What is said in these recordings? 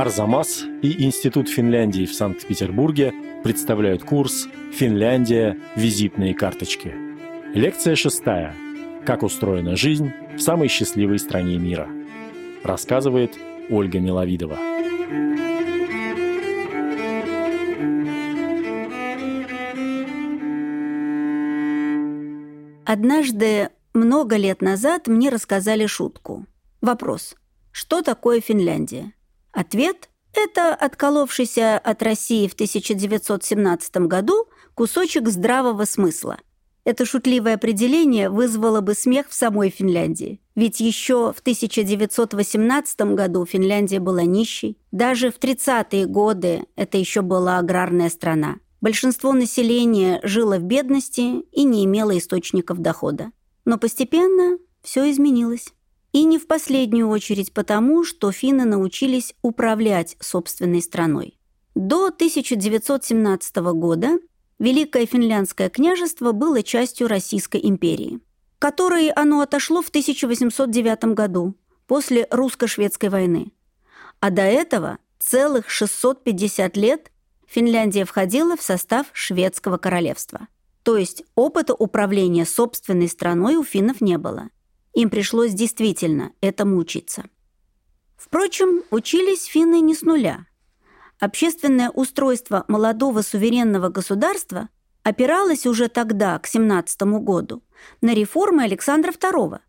Арзамас и Институт Финляндии в Санкт-Петербурге представляют курс «Финляндия. Визитные карточки». Лекция шестая. Как устроена жизнь в самой счастливой стране мира. Рассказывает Ольга Миловидова. Однажды, много лет назад, мне рассказали шутку. Вопрос. Что такое Финляндия? Ответ – это отколовшийся от России в 1917 году кусочек здравого смысла. Это шутливое определение вызвало бы смех в самой Финляндии. Ведь еще в 1918 году Финляндия была нищей. Даже в 30-е годы это еще была аграрная страна. Большинство населения жило в бедности и не имело источников дохода. Но постепенно все изменилось. И не в последнюю очередь потому, что финны научились управлять собственной страной. До 1917 года Великое Финляндское княжество было частью Российской империи, которой оно отошло в 1809 году, после русско-шведской войны. А до этого целых 650 лет Финляндия входила в состав шведского королевства. То есть опыта управления собственной страной у финнов не было – им пришлось действительно этому учиться. Впрочем, учились финны не с нуля. Общественное устройство молодого суверенного государства опиралось уже тогда, к 17 году, на реформы Александра II,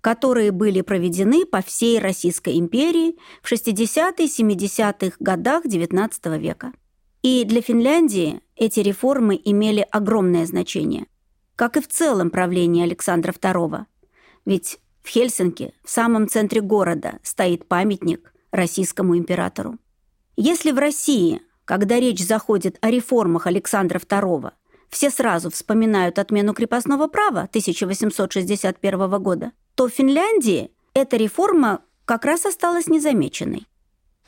которые были проведены по всей Российской империи в 60-70-х годах XIX века. И для Финляндии эти реформы имели огромное значение, как и в целом правление Александра II – ведь в Хельсинки, в самом центре города, стоит памятник российскому императору. Если в России, когда речь заходит о реформах Александра II, все сразу вспоминают отмену крепостного права 1861 года, то в Финляндии эта реформа как раз осталась незамеченной.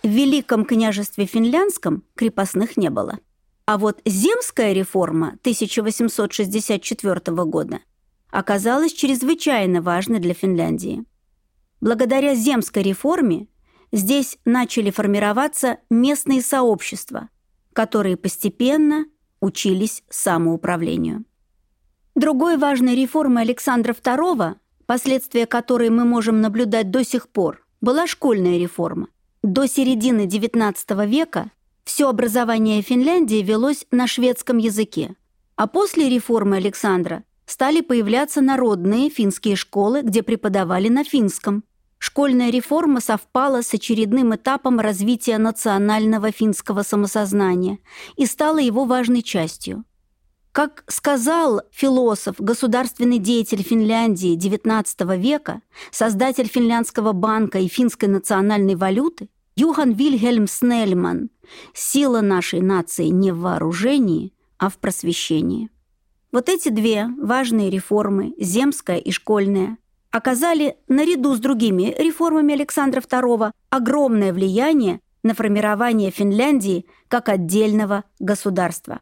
В Великом княжестве финляндском крепостных не было. А вот земская реформа 1864 года оказалась чрезвычайно важной для Финляндии. Благодаря земской реформе здесь начали формироваться местные сообщества, которые постепенно учились самоуправлению. Другой важной реформой Александра II, последствия которой мы можем наблюдать до сих пор, была школьная реформа. До середины XIX века все образование Финляндии велось на шведском языке, а после реформы Александра стали появляться народные финские школы, где преподавали на финском. Школьная реформа совпала с очередным этапом развития национального финского самосознания и стала его важной частью. Как сказал философ, государственный деятель Финляндии XIX века, создатель финляндского банка и финской национальной валюты, Юхан Вильгельм Снельман, сила нашей нации не в вооружении, а в просвещении. Вот эти две важные реформы, земская и школьная, оказали наряду с другими реформами Александра II огромное влияние на формирование Финляндии как отдельного государства.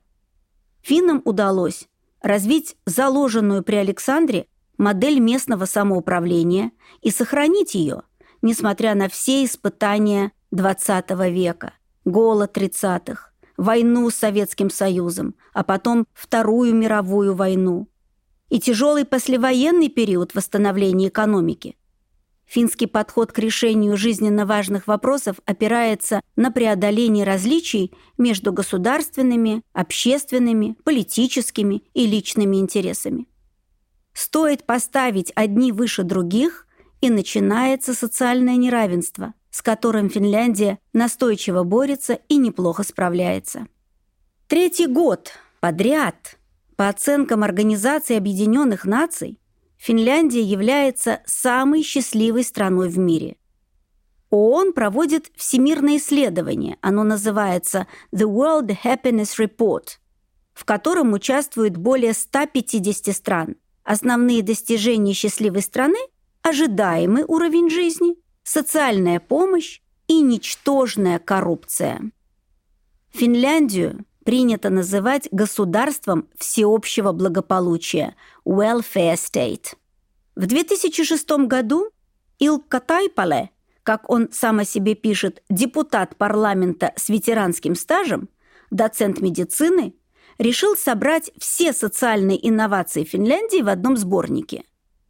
Финнам удалось развить заложенную при Александре модель местного самоуправления и сохранить ее, несмотря на все испытания XX века, голод 30-х, войну с Советским Союзом, а потом Вторую мировую войну и тяжелый послевоенный период восстановления экономики. Финский подход к решению жизненно важных вопросов опирается на преодоление различий между государственными, общественными, политическими и личными интересами. Стоит поставить одни выше других, и начинается социальное неравенство – с которым Финляндия настойчиво борется и неплохо справляется. Третий год подряд, по оценкам Организации Объединенных Наций, Финляндия является самой счастливой страной в мире. ООН проводит всемирное исследование, оно называется The World Happiness Report, в котором участвует более 150 стран. Основные достижения счастливой страны – ожидаемый уровень жизни – социальная помощь и ничтожная коррупция. Финляндию принято называть государством всеобщего благополучия – welfare state. В 2006 году Илкка Тайпале, как он сам о себе пишет, депутат парламента с ветеранским стажем, доцент медицины, решил собрать все социальные инновации Финляндии в одном сборнике.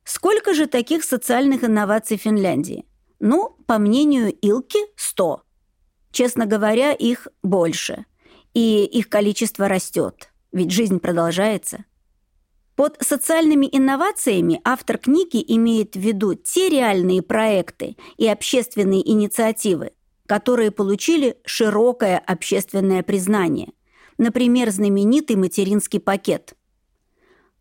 Сколько же таких социальных инноваций Финляндии? Ну, по мнению Илки, 100. Честно говоря, их больше. И их количество растет, ведь жизнь продолжается. Под социальными инновациями автор книги имеет в виду те реальные проекты и общественные инициативы, которые получили широкое общественное признание. Например, знаменитый материнский пакет.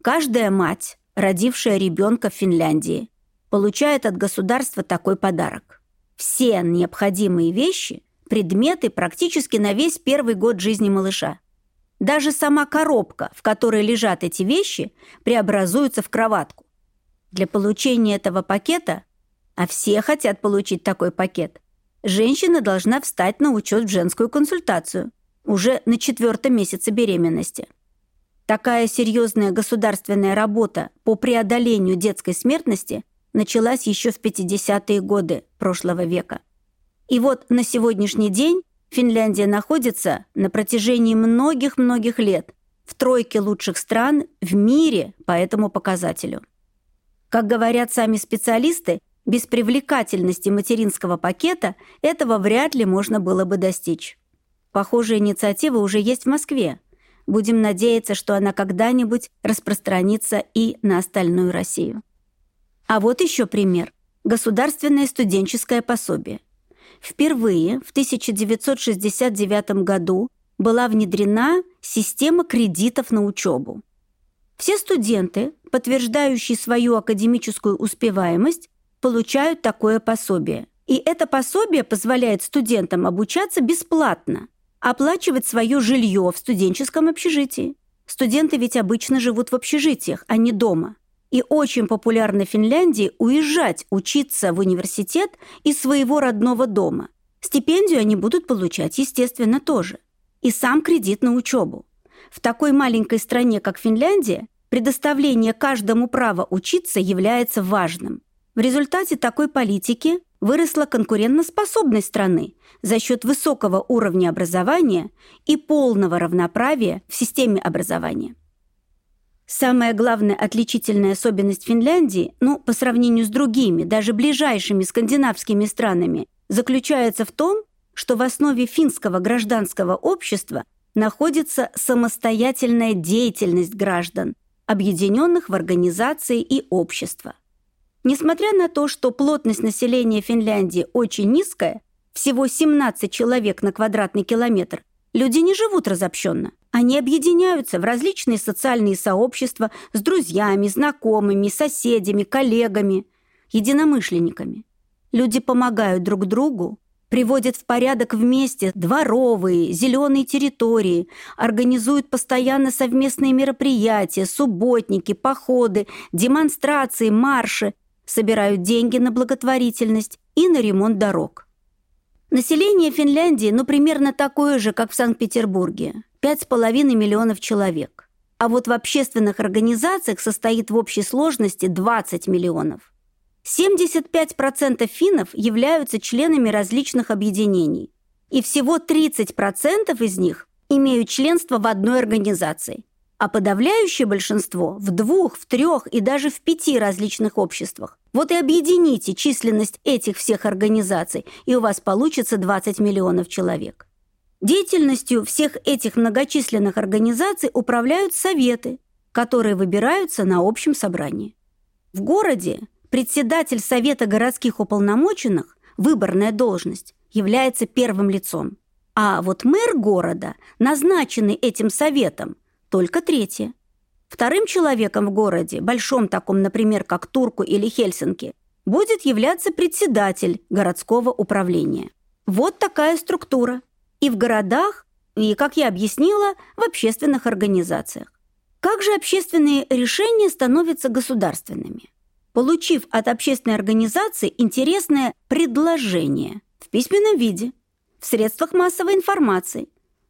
Каждая мать, родившая ребенка в Финляндии, получает от государства такой подарок. Все необходимые вещи предметы практически на весь первый год жизни малыша. Даже сама коробка, в которой лежат эти вещи, преобразуется в кроватку. Для получения этого пакета, а все хотят получить такой пакет, женщина должна встать на учет в женскую консультацию уже на четвертом месяце беременности. Такая серьезная государственная работа по преодолению детской смертности началась еще в 50-е годы прошлого века. И вот на сегодняшний день Финляндия находится на протяжении многих-многих лет в тройке лучших стран в мире по этому показателю. Как говорят сами специалисты, без привлекательности материнского пакета этого вряд ли можно было бы достичь. Похожая инициатива уже есть в Москве. Будем надеяться, что она когда-нибудь распространится и на остальную Россию. А вот еще пример. Государственное студенческое пособие. Впервые в 1969 году была внедрена система кредитов на учебу. Все студенты, подтверждающие свою академическую успеваемость, получают такое пособие. И это пособие позволяет студентам обучаться бесплатно, оплачивать свое жилье в студенческом общежитии. Студенты ведь обычно живут в общежитиях, а не дома. И очень популярно в Финляндии уезжать учиться в университет из своего родного дома. Стипендию они будут получать, естественно, тоже. И сам кредит на учебу. В такой маленькой стране, как Финляндия, предоставление каждому права учиться является важным. В результате такой политики выросла конкурентоспособность страны за счет высокого уровня образования и полного равноправия в системе образования. Самая главная отличительная особенность Финляндии, ну, по сравнению с другими, даже ближайшими скандинавскими странами, заключается в том, что в основе финского гражданского общества находится самостоятельная деятельность граждан, объединенных в организации и общества. Несмотря на то, что плотность населения Финляндии очень низкая, всего 17 человек на квадратный километр, люди не живут разобщенно. Они объединяются в различные социальные сообщества с друзьями, знакомыми, соседями, коллегами, единомышленниками. Люди помогают друг другу, приводят в порядок вместе дворовые, зеленые территории, организуют постоянно совместные мероприятия, субботники, походы, демонстрации, марши, собирают деньги на благотворительность и на ремонт дорог. Население Финляндии, ну, примерно такое же, как в Санкт-Петербурге. 5,5 миллионов человек. А вот в общественных организациях состоит в общей сложности 20 миллионов. 75% финнов являются членами различных объединений. И всего 30% из них имеют членство в одной организации. А подавляющее большинство в двух, в трех и даже в пяти различных обществах. Вот и объедините численность этих всех организаций, и у вас получится 20 миллионов человек. Деятельностью всех этих многочисленных организаций управляют советы, которые выбираются на общем собрании. В городе председатель Совета городских уполномоченных, выборная должность, является первым лицом. А вот мэр города, назначенный этим советом, только третье. Вторым человеком в городе, большом таком, например, как Турку или Хельсинки, будет являться председатель городского управления. Вот такая структура. И в городах, и, как я объяснила, в общественных организациях. Как же общественные решения становятся государственными? Получив от общественной организации интересное предложение в письменном виде, в средствах массовой информации,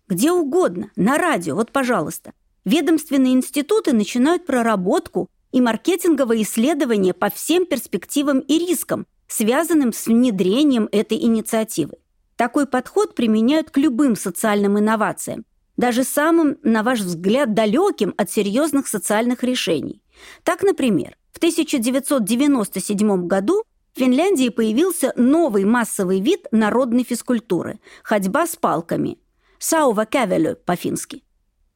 где угодно, на радио, вот, пожалуйста, ведомственные институты начинают проработку и маркетинговые исследования по всем перспективам и рискам связанным с внедрением этой инициативы. Такой подход применяют к любым социальным инновациям, даже самым, на ваш взгляд, далеким от серьезных социальных решений. Так, например, в 1997 году в Финляндии появился новый массовый вид народной физкультуры – ходьба с палками – саува кавелю по-фински.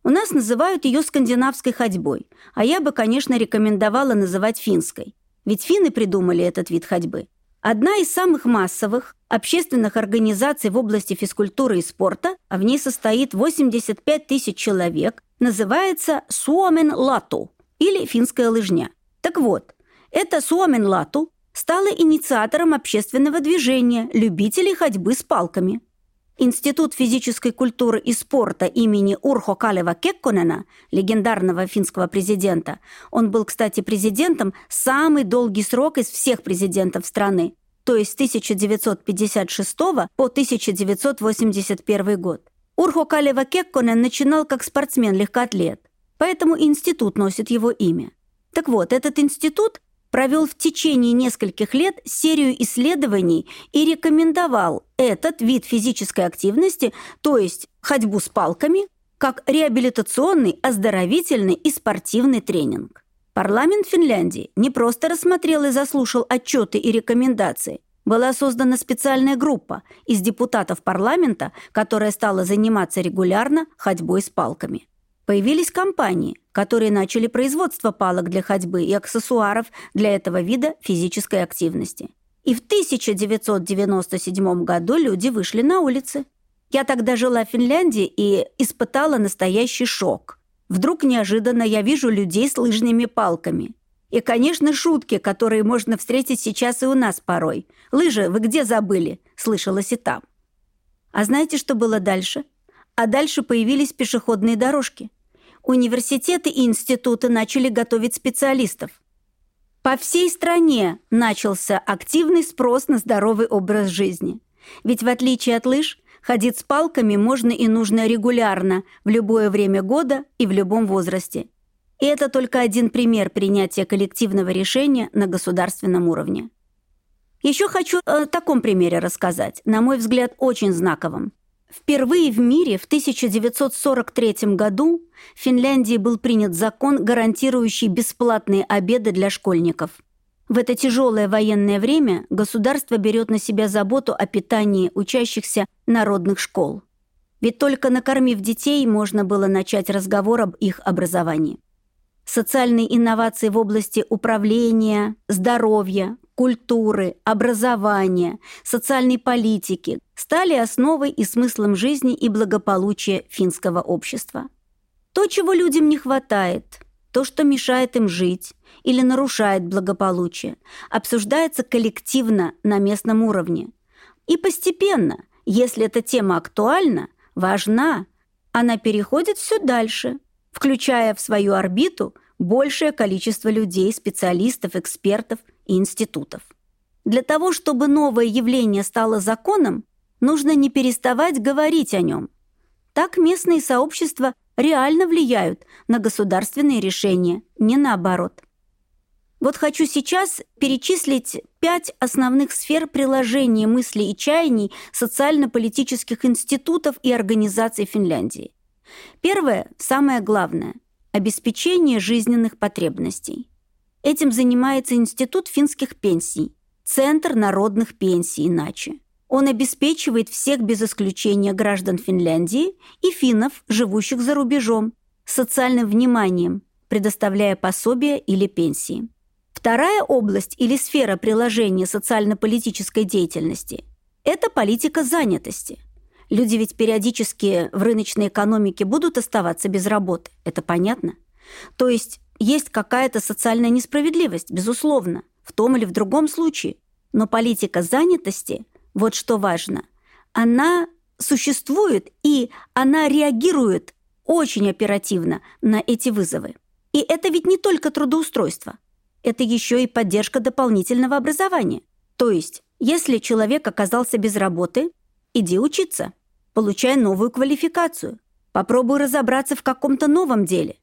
У нас называют ее скандинавской ходьбой, а я бы, конечно, рекомендовала называть финской, ведь финны придумали этот вид ходьбы. Одна из самых массовых общественных организаций в области физкультуры и спорта, а в ней состоит 85 тысяч человек, называется Суомен Лату или финская лыжня. Так вот, эта Суомен Лату стала инициатором общественного движения любителей ходьбы с палками – Институт физической культуры и спорта имени Урхо Калева Кекконена, легендарного финского президента, он был, кстати, президентом самый долгий срок из всех президентов страны, то есть с 1956 по 1981 год. Урхо Калева Кекконен начинал как спортсмен-легкоатлет, поэтому институт носит его имя. Так вот, этот институт провел в течение нескольких лет серию исследований и рекомендовал этот вид физической активности, то есть ходьбу с палками, как реабилитационный, оздоровительный и спортивный тренинг. Парламент Финляндии не просто рассмотрел и заслушал отчеты и рекомендации. Была создана специальная группа из депутатов парламента, которая стала заниматься регулярно ходьбой с палками. Появились компании, которые начали производство палок для ходьбы и аксессуаров для этого вида физической активности. И в 1997 году люди вышли на улицы. Я тогда жила в Финляндии и испытала настоящий шок. Вдруг неожиданно я вижу людей с лыжными палками. И, конечно, шутки, которые можно встретить сейчас и у нас порой. «Лыжи, вы где забыли?» – слышалось и там. А знаете, что было дальше? А дальше появились пешеходные дорожки. Университеты и институты начали готовить специалистов. По всей стране начался активный спрос на здоровый образ жизни. Ведь в отличие от лыж, ходить с палками можно и нужно регулярно, в любое время года и в любом возрасте. И это только один пример принятия коллективного решения на государственном уровне. Еще хочу о таком примере рассказать, на мой взгляд, очень знаковом. Впервые в мире в 1943 году в Финляндии был принят закон, гарантирующий бесплатные обеды для школьников. В это тяжелое военное время государство берет на себя заботу о питании учащихся народных школ. Ведь только накормив детей, можно было начать разговор об их образовании. Социальные инновации в области управления, здоровья, культуры, образования, социальной политики стали основой и смыслом жизни и благополучия финского общества. То, чего людям не хватает, то, что мешает им жить или нарушает благополучие, обсуждается коллективно на местном уровне. И постепенно, если эта тема актуальна, важна, она переходит все дальше, включая в свою орбиту большее количество людей, специалистов, экспертов и институтов. Для того, чтобы новое явление стало законом, нужно не переставать говорить о нем. Так местные сообщества реально влияют на государственные решения, не наоборот. Вот хочу сейчас перечислить пять основных сфер приложения мыслей и чаяний социально-политических институтов и организаций Финляндии. Первое, самое главное – обеспечение жизненных потребностей. Этим занимается Институт финских пенсий, Центр народных пенсий иначе. Он обеспечивает всех без исключения граждан Финляндии и финнов, живущих за рубежом, социальным вниманием, предоставляя пособия или пенсии. Вторая область или сфера приложения социально-политической деятельности – это политика занятости. Люди ведь периодически в рыночной экономике будут оставаться без работы, это понятно? То есть есть какая-то социальная несправедливость, безусловно, в том или в другом случае. Но политика занятости – вот что важно. Она существует, и она реагирует очень оперативно на эти вызовы. И это ведь не только трудоустройство. Это еще и поддержка дополнительного образования. То есть, если человек оказался без работы, иди учиться, получай новую квалификацию, попробуй разобраться в каком-то новом деле.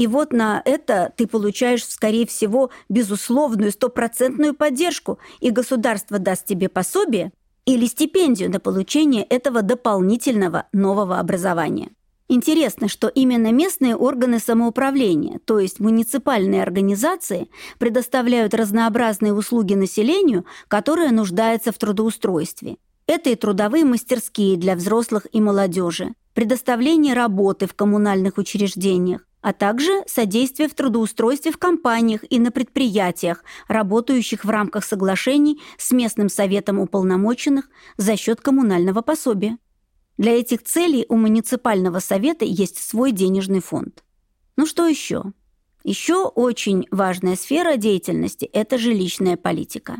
И вот на это ты получаешь, скорее всего, безусловную стопроцентную поддержку, и государство даст тебе пособие или стипендию на получение этого дополнительного нового образования. Интересно, что именно местные органы самоуправления, то есть муниципальные организации, предоставляют разнообразные услуги населению, которое нуждается в трудоустройстве. Это и трудовые мастерские для взрослых и молодежи, предоставление работы в коммунальных учреждениях, а также содействие в трудоустройстве в компаниях и на предприятиях, работающих в рамках соглашений с местным советом уполномоченных за счет коммунального пособия. Для этих целей у муниципального совета есть свой денежный фонд. Ну что еще? Еще очень важная сфера деятельности – это жилищная политика.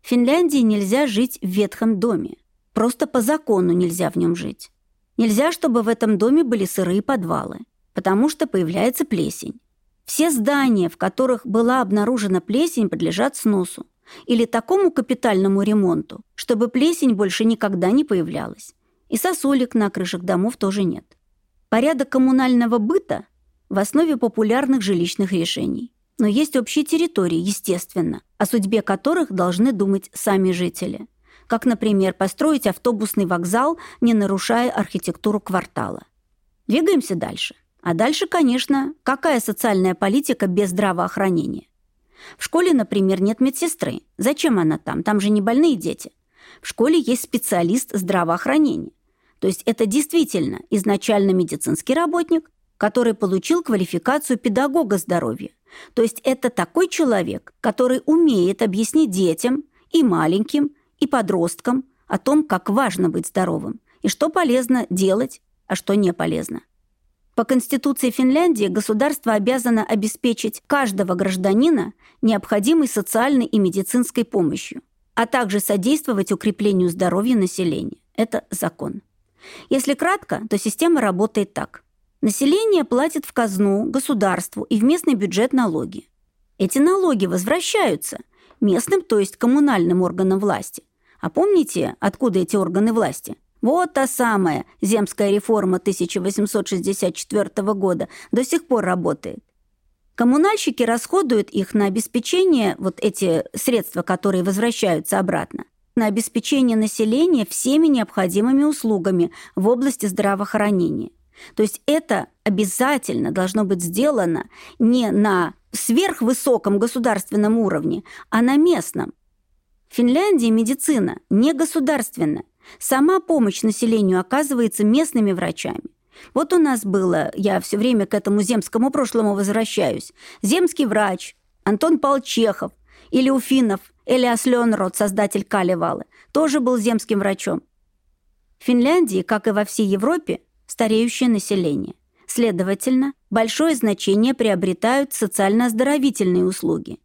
В Финляндии нельзя жить в ветхом доме. Просто по закону нельзя в нем жить. Нельзя, чтобы в этом доме были сырые подвалы, потому что появляется плесень. Все здания, в которых была обнаружена плесень, подлежат сносу или такому капитальному ремонту, чтобы плесень больше никогда не появлялась. И сосулек на крышах домов тоже нет. Порядок коммунального быта в основе популярных жилищных решений. Но есть общие территории, естественно, о судьбе которых должны думать сами жители. Как, например, построить автобусный вокзал, не нарушая архитектуру квартала. Двигаемся дальше. А дальше, конечно, какая социальная политика без здравоохранения? В школе, например, нет медсестры. Зачем она там? Там же не больные дети. В школе есть специалист здравоохранения. То есть это действительно изначально медицинский работник, который получил квалификацию педагога здоровья. То есть это такой человек, который умеет объяснить детям и маленьким, и подросткам о том, как важно быть здоровым, и что полезно делать, а что не полезно. По Конституции Финляндии государство обязано обеспечить каждого гражданина необходимой социальной и медицинской помощью, а также содействовать укреплению здоровья населения. Это закон. Если кратко, то система работает так. Население платит в казну, государству и в местный бюджет налоги. Эти налоги возвращаются местным, то есть коммунальным органам власти. А помните, откуда эти органы власти? Вот та самая земская реформа 1864 года до сих пор работает. Коммунальщики расходуют их на обеспечение, вот эти средства, которые возвращаются обратно, на обеспечение населения всеми необходимыми услугами в области здравоохранения. То есть это обязательно должно быть сделано не на сверхвысоком государственном уровне, а на местном. В Финляндии медицина не государственная. Сама помощь населению оказывается местными врачами. Вот у нас было, я все время к этому земскому прошлому возвращаюсь, земский врач Антон Павел Чехов, или у финнов Элиас Ленрод, создатель Калевалы, тоже был земским врачом. В Финляндии, как и во всей Европе, стареющее население. Следовательно, большое значение приобретают социально-оздоровительные услуги.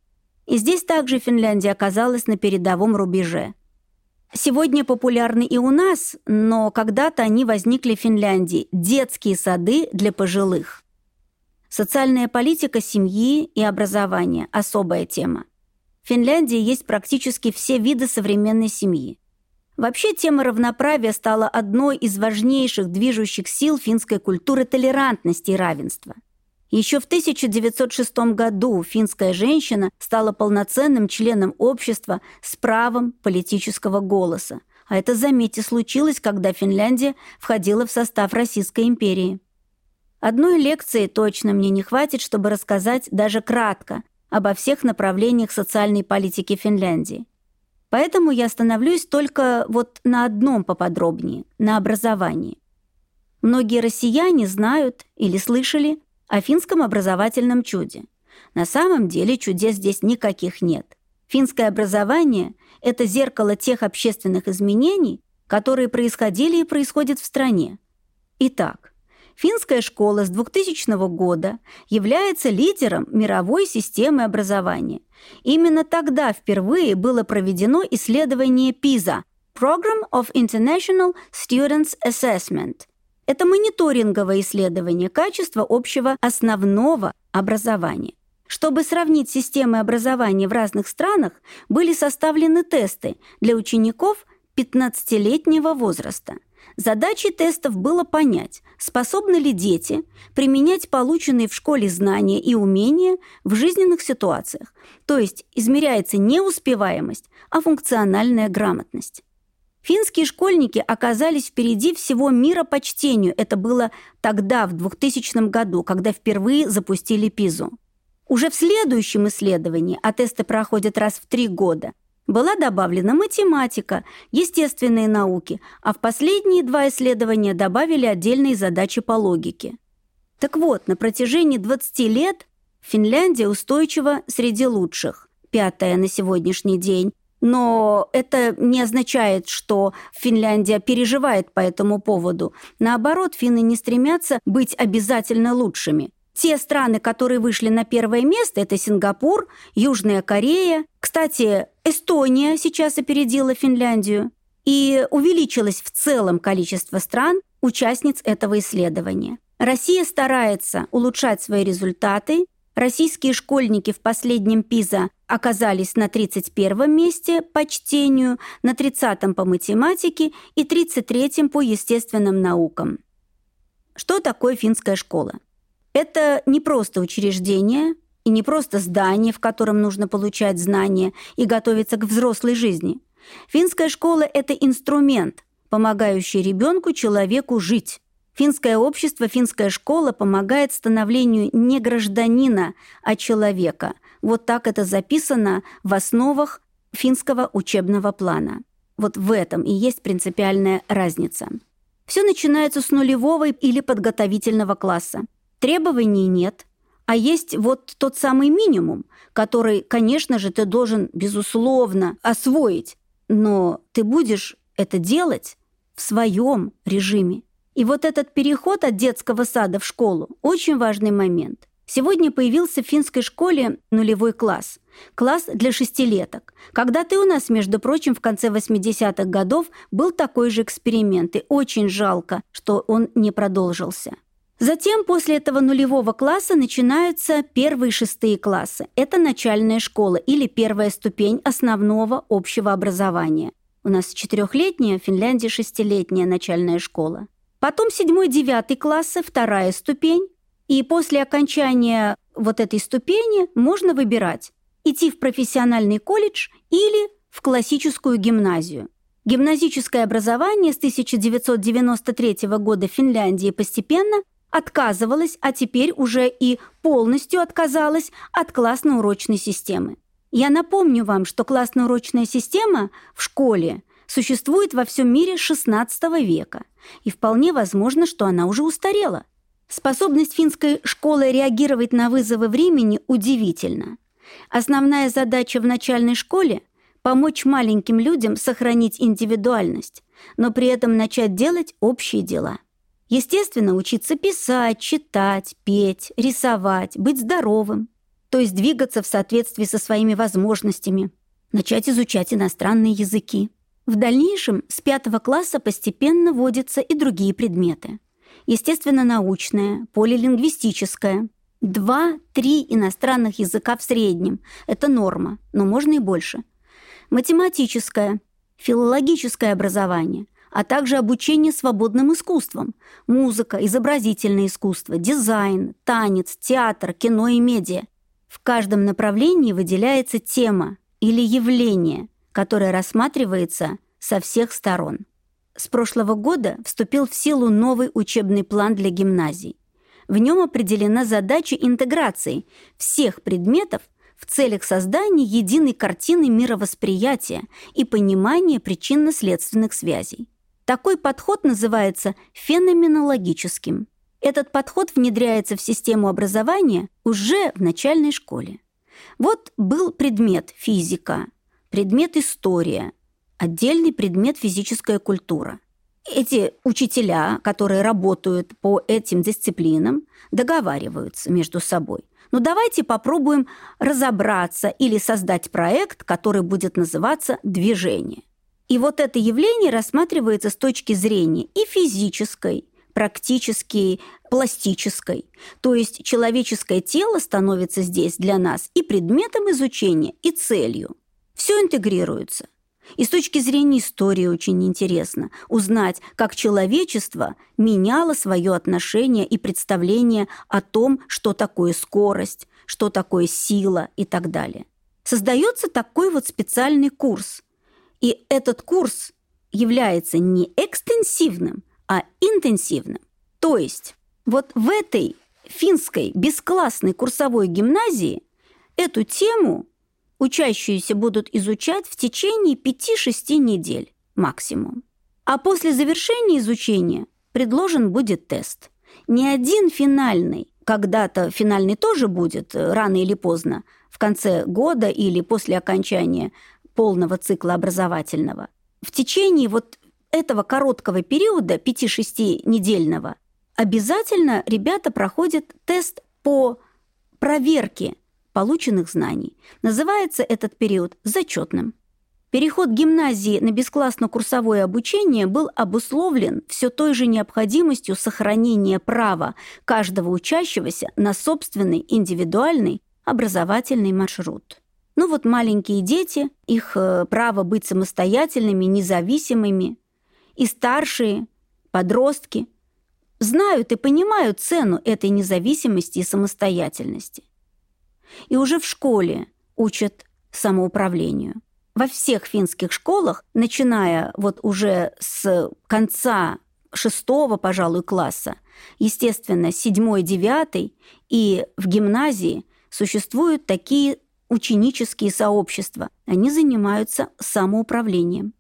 И здесь также Финляндия оказалась на передовом рубеже. Сегодня популярны и у нас, но когда-то они возникли в Финляндии – детские сады для пожилых. Социальная политика семьи и образования – особая тема. В Финляндии есть практически все виды современной семьи. Вообще тема равноправия стала одной из важнейших движущих сил финской культуры толерантности и равенства. Еще в 1906 году финская женщина стала полноценным членом общества с правом политического голоса. А это, заметьте, случилось, когда Финляндия входила в состав Российской империи. Одной лекции точно мне не хватит, чтобы рассказать даже кратко обо всех направлениях социальной политики Финляндии. Поэтому я остановлюсь только вот на одном поподробнее – на образовании. Многие россияне знают или слышали о финском образовательном чуде. На самом деле чудес здесь никаких нет. Финское образование – это зеркало тех общественных изменений, которые происходили и происходят в стране. Итак, Финская школа с 2000 года является лидером мировой системы образования. Именно тогда впервые было проведено исследование PISA – Program of International Students Assessment. Это мониторинговое исследование качества общего основного образования. Чтобы сравнить системы образования в разных странах, были составлены тесты для учеников 15-летнего возраста – Задачей тестов было понять, способны ли дети применять полученные в школе знания и умения в жизненных ситуациях, то есть измеряется не успеваемость, а функциональная грамотность. Финские школьники оказались впереди всего мира по чтению. Это было тогда, в 2000 году, когда впервые запустили ПИЗу. Уже в следующем исследовании, а тесты проходят раз в три года, была добавлена математика, естественные науки, а в последние два исследования добавили отдельные задачи по логике. Так вот, на протяжении 20 лет Финляндия устойчива среди лучших, пятая на сегодняшний день, но это не означает, что Финляндия переживает по этому поводу. Наоборот, финны не стремятся быть обязательно лучшими. Те страны, которые вышли на первое место, это Сингапур, Южная Корея. Кстати, Эстония сейчас опередила Финляндию. И увеличилось в целом количество стран, участниц этого исследования. Россия старается улучшать свои результаты. Российские школьники в последнем ПИЗа оказались на 31 месте по чтению, на 30-м по математике и 33-м по естественным наукам. Что такое финская школа? Это не просто учреждение и не просто здание, в котором нужно получать знания и готовиться к взрослой жизни. Финская школа – это инструмент, помогающий ребенку, человеку жить. Финское общество, финская школа помогает становлению не гражданина, а человека. Вот так это записано в основах финского учебного плана. Вот в этом и есть принципиальная разница. Все начинается с нулевого или подготовительного класса. Требований нет, а есть вот тот самый минимум, который, конечно же, ты должен, безусловно, освоить, но ты будешь это делать в своем режиме. И вот этот переход от детского сада в школу – очень важный момент. Сегодня появился в финской школе нулевой класс. Класс для шестилеток. Когда-то у нас, между прочим, в конце 80-х годов был такой же эксперимент, и очень жалко, что он не продолжился. Затем после этого нулевого класса начинаются первые шестые классы. Это начальная школа или первая ступень основного общего образования. У нас четырехлетняя, в Финляндии шестилетняя начальная школа. Потом седьмой, девятый классы, вторая ступень. И после окончания вот этой ступени можно выбирать идти в профессиональный колледж или в классическую гимназию. Гимназическое образование с 1993 года в Финляндии постепенно отказывалась, а теперь уже и полностью отказалась от классно-урочной системы. Я напомню вам, что классно-урочная система в школе существует во всем мире XVI века, и вполне возможно, что она уже устарела. Способность финской школы реагировать на вызовы времени удивительна. Основная задача в начальной школе – помочь маленьким людям сохранить индивидуальность, но при этом начать делать общие дела – Естественно, учиться писать, читать, петь, рисовать, быть здоровым, то есть двигаться в соответствии со своими возможностями, начать изучать иностранные языки. В дальнейшем с пятого класса постепенно вводятся и другие предметы. Естественно-научное, полилингвистическое. Два-три иностранных языка в среднем – это норма, но можно и больше. Математическое, филологическое образование, а также обучение свободным искусствам, музыка, изобразительное искусство, дизайн, танец, театр, кино и медиа. В каждом направлении выделяется тема или явление, которое рассматривается со всех сторон. С прошлого года вступил в силу новый учебный план для гимназий. В нем определена задача интеграции всех предметов в целях создания единой картины мировосприятия и понимания причинно-следственных связей. Такой подход называется феноменологическим. Этот подход внедряется в систему образования уже в начальной школе. Вот был предмет физика, предмет история, отдельный предмет физическая культура. Эти учителя, которые работают по этим дисциплинам, договариваются между собой. Ну давайте попробуем разобраться или создать проект, который будет называться «Движение». И вот это явление рассматривается с точки зрения и физической, практически пластической. То есть человеческое тело становится здесь для нас и предметом изучения, и целью. Все интегрируется. И с точки зрения истории очень интересно узнать, как человечество меняло свое отношение и представление о том, что такое скорость, что такое сила и так далее. Создается такой вот специальный курс. И этот курс является не экстенсивным, а интенсивным. То есть вот в этой финской бесклассной курсовой гимназии эту тему учащиеся будут изучать в течение 5-6 недель максимум. А после завершения изучения предложен будет тест. Не один финальный, когда-то финальный тоже будет, э, рано или поздно, в конце года или после окончания полного цикла образовательного. В течение вот этого короткого периода, 5-6 недельного, обязательно ребята проходят тест по проверке полученных знаний. Называется этот период зачетным. Переход гимназии на бесклассно-курсовое обучение был обусловлен все той же необходимостью сохранения права каждого учащегося на собственный индивидуальный образовательный маршрут. Ну вот маленькие дети, их э, право быть самостоятельными, независимыми, и старшие, подростки, знают и понимают цену этой независимости и самостоятельности. И уже в школе учат самоуправлению. Во всех финских школах, начиная вот уже с конца шестого, пожалуй, класса, естественно, седьмой, девятый, и в гимназии существуют такие ученические сообщества. Они занимаются самоуправлением.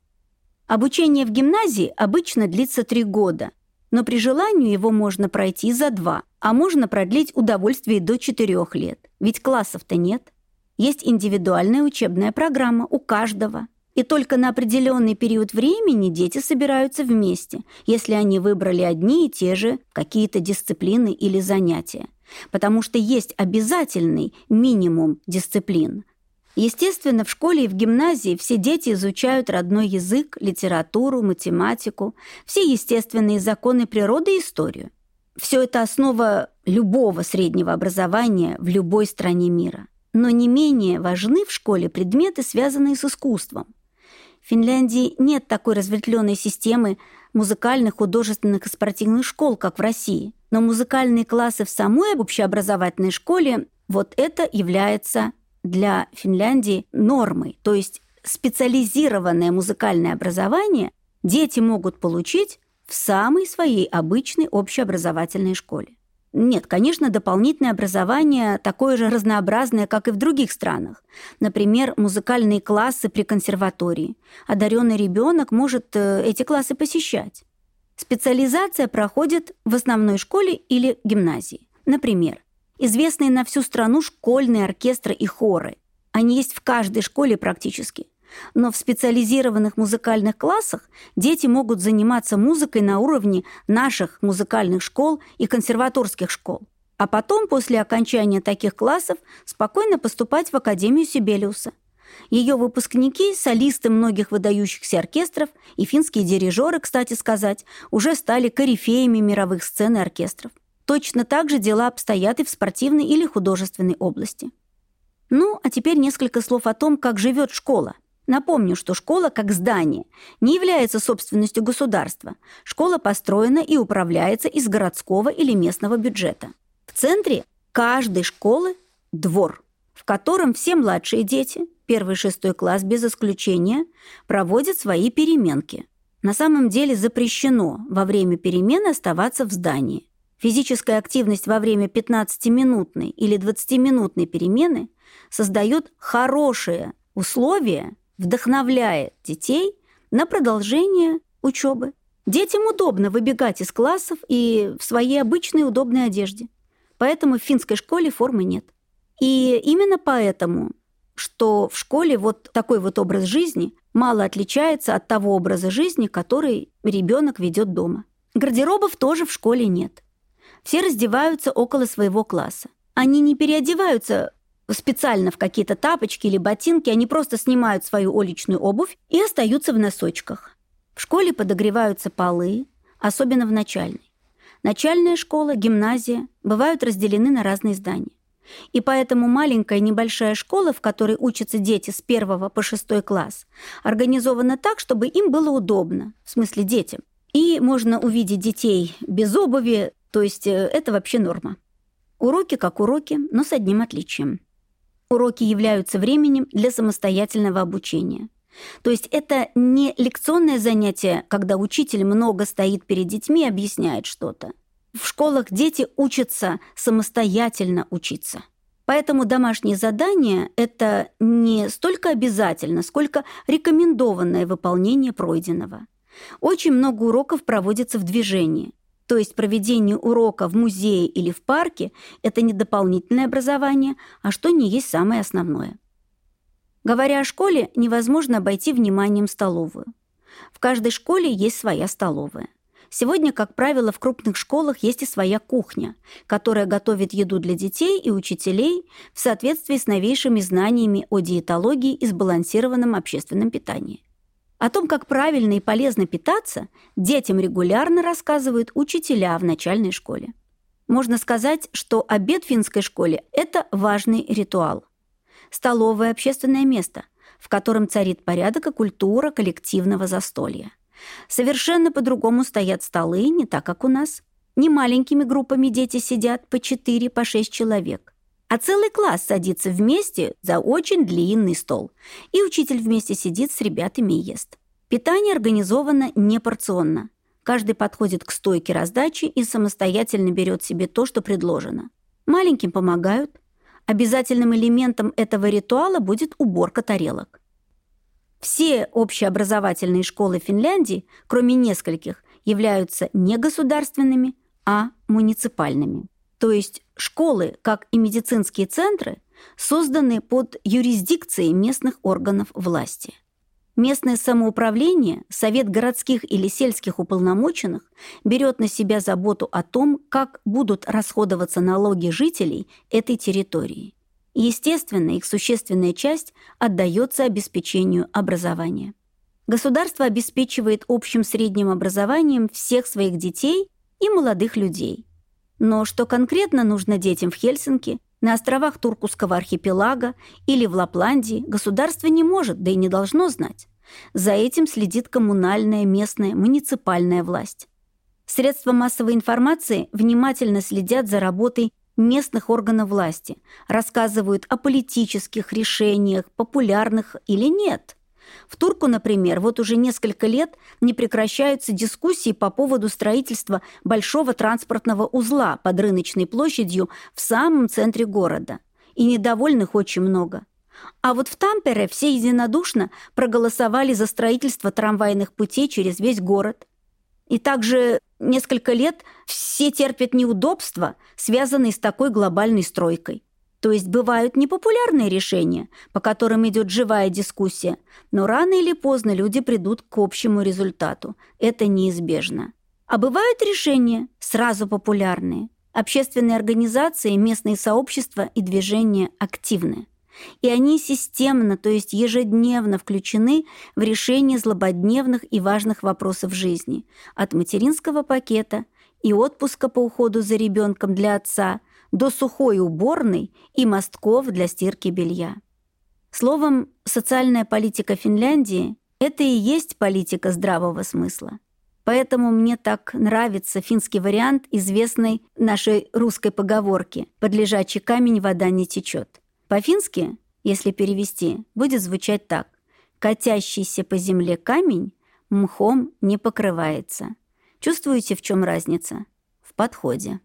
Обучение в гимназии обычно длится три года, но при желании его можно пройти за два, а можно продлить удовольствие до четырех лет. Ведь классов-то нет. Есть индивидуальная учебная программа у каждого. И только на определенный период времени дети собираются вместе, если они выбрали одни и те же какие-то дисциплины или занятия. Потому что есть обязательный минимум дисциплин – Естественно, в школе и в гимназии все дети изучают родной язык, литературу, математику, все естественные законы природы и историю. Все это основа любого среднего образования в любой стране мира. Но не менее важны в школе предметы, связанные с искусством. В Финляндии нет такой разветвленной системы музыкальных, художественных и спортивных школ, как в России. Но музыкальные классы в самой общеобразовательной школе – вот это является для Финляндии нормой. То есть специализированное музыкальное образование дети могут получить в самой своей обычной общеобразовательной школе. Нет, конечно, дополнительное образование такое же разнообразное, как и в других странах. Например, музыкальные классы при консерватории. Одаренный ребенок может э, эти классы посещать. Специализация проходит в основной школе или гимназии. Например, известные на всю страну школьные оркестры и хоры. Они есть в каждой школе практически. Но в специализированных музыкальных классах дети могут заниматься музыкой на уровне наших музыкальных школ и консерваторских школ. А потом, после окончания таких классов, спокойно поступать в Академию Сибелиуса. Ее выпускники, солисты многих выдающихся оркестров и финские дирижеры, кстати сказать, уже стали корифеями мировых сцен и оркестров. Точно так же дела обстоят и в спортивной или художественной области. Ну, а теперь несколько слов о том, как живет школа. Напомню, что школа как здание не является собственностью государства. Школа построена и управляется из городского или местного бюджета. В центре каждой школы – двор, в котором все младшие дети, первый и шестой класс без исключения, проводят свои переменки. На самом деле запрещено во время перемены оставаться в здании. Физическая активность во время 15-минутной или 20-минутной перемены создает хорошие условия, вдохновляет детей на продолжение учебы. Детям удобно выбегать из классов и в своей обычной удобной одежде. Поэтому в финской школе формы нет. И именно поэтому, что в школе вот такой вот образ жизни мало отличается от того образа жизни, который ребенок ведет дома. Гардеробов тоже в школе нет. Все раздеваются около своего класса. Они не переодеваются специально в какие-то тапочки или ботинки, они просто снимают свою уличную обувь и остаются в носочках. В школе подогреваются полы, особенно в начальной. Начальная школа, гимназия бывают разделены на разные здания. И поэтому маленькая небольшая школа, в которой учатся дети с первого по шестой класс, организована так, чтобы им было удобно, в смысле детям. И можно увидеть детей без обуви, то есть э, это вообще норма. Уроки как уроки, но с одним отличием. Уроки являются временем для самостоятельного обучения. То есть это не лекционное занятие, когда учитель много стоит перед детьми и объясняет что-то. В школах дети учатся самостоятельно учиться. Поэтому домашнее задание – это не столько обязательно, сколько рекомендованное выполнение пройденного. Очень много уроков проводится в движении. То есть проведение урока в музее или в парке – это не дополнительное образование, а что не есть самое основное. Говоря о школе, невозможно обойти вниманием столовую. В каждой школе есть своя столовая. Сегодня, как правило, в крупных школах есть и своя кухня, которая готовит еду для детей и учителей в соответствии с новейшими знаниями о диетологии и сбалансированном общественном питании. О том, как правильно и полезно питаться, детям регулярно рассказывают учителя в начальной школе. Можно сказать, что обед в финской школе – это важный ритуал – столовое общественное место, в котором царит порядок и культура коллективного застолья. Совершенно по-другому стоят столы, не так, как у нас. Не маленькими группами дети сидят по 4, по 6 человек. А целый класс садится вместе за очень длинный стол. И учитель вместе сидит с ребятами и ест. Питание организовано непорционно. Каждый подходит к стойке раздачи и самостоятельно берет себе то, что предложено. Маленьким помогают, Обязательным элементом этого ритуала будет уборка тарелок. Все общеобразовательные школы Финляндии, кроме нескольких, являются не государственными, а муниципальными. То есть школы, как и медицинские центры, созданы под юрисдикцией местных органов власти. Местное самоуправление, совет городских или сельских уполномоченных берет на себя заботу о том, как будут расходоваться налоги жителей этой территории. Естественно, их существенная часть отдается обеспечению образования. Государство обеспечивает общим средним образованием всех своих детей и молодых людей. Но что конкретно нужно детям в Хельсинки, на островах Туркуского архипелага или в Лапландии государство не может, да и не должно знать. За этим следит коммунальная, местная, муниципальная власть. Средства массовой информации внимательно следят за работой местных органов власти, рассказывают о политических решениях, популярных или нет – в Турку, например, вот уже несколько лет не прекращаются дискуссии по поводу строительства большого транспортного узла под рыночной площадью в самом центре города. И недовольных очень много. А вот в Тампере все единодушно проголосовали за строительство трамвайных путей через весь город. И также несколько лет все терпят неудобства, связанные с такой глобальной стройкой. То есть бывают непопулярные решения, по которым идет живая дискуссия, но рано или поздно люди придут к общему результату. Это неизбежно. А бывают решения сразу популярные. Общественные организации, местные сообщества и движения активны. И они системно, то есть ежедневно включены в решение злободневных и важных вопросов жизни. От материнского пакета и отпуска по уходу за ребенком для отца – до сухой уборной и мостков для стирки белья. Словом, социальная политика Финляндии – это и есть политика здравого смысла. Поэтому мне так нравится финский вариант известной нашей русской поговорки «под лежачий камень вода не течет». По-фински, если перевести, будет звучать так «катящийся по земле камень мхом не покрывается». Чувствуете, в чем разница? В подходе.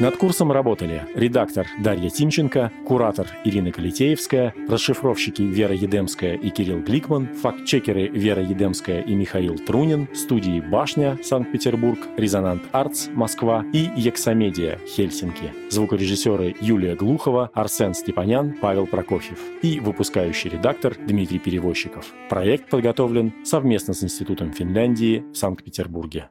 Над курсом работали редактор Дарья Тимченко, куратор Ирина Калитеевская, расшифровщики Вера Едемская и Кирилл Гликман, фактчекеры Вера Едемская и Михаил Трунин, студии «Башня» Санкт-Петербург, «Резонант Артс» Москва и «Ексамедиа» Хельсинки, звукорежиссеры Юлия Глухова, Арсен Степанян, Павел Прокофьев и выпускающий редактор Дмитрий Перевозчиков. Проект подготовлен совместно с Институтом Финляндии в Санкт-Петербурге.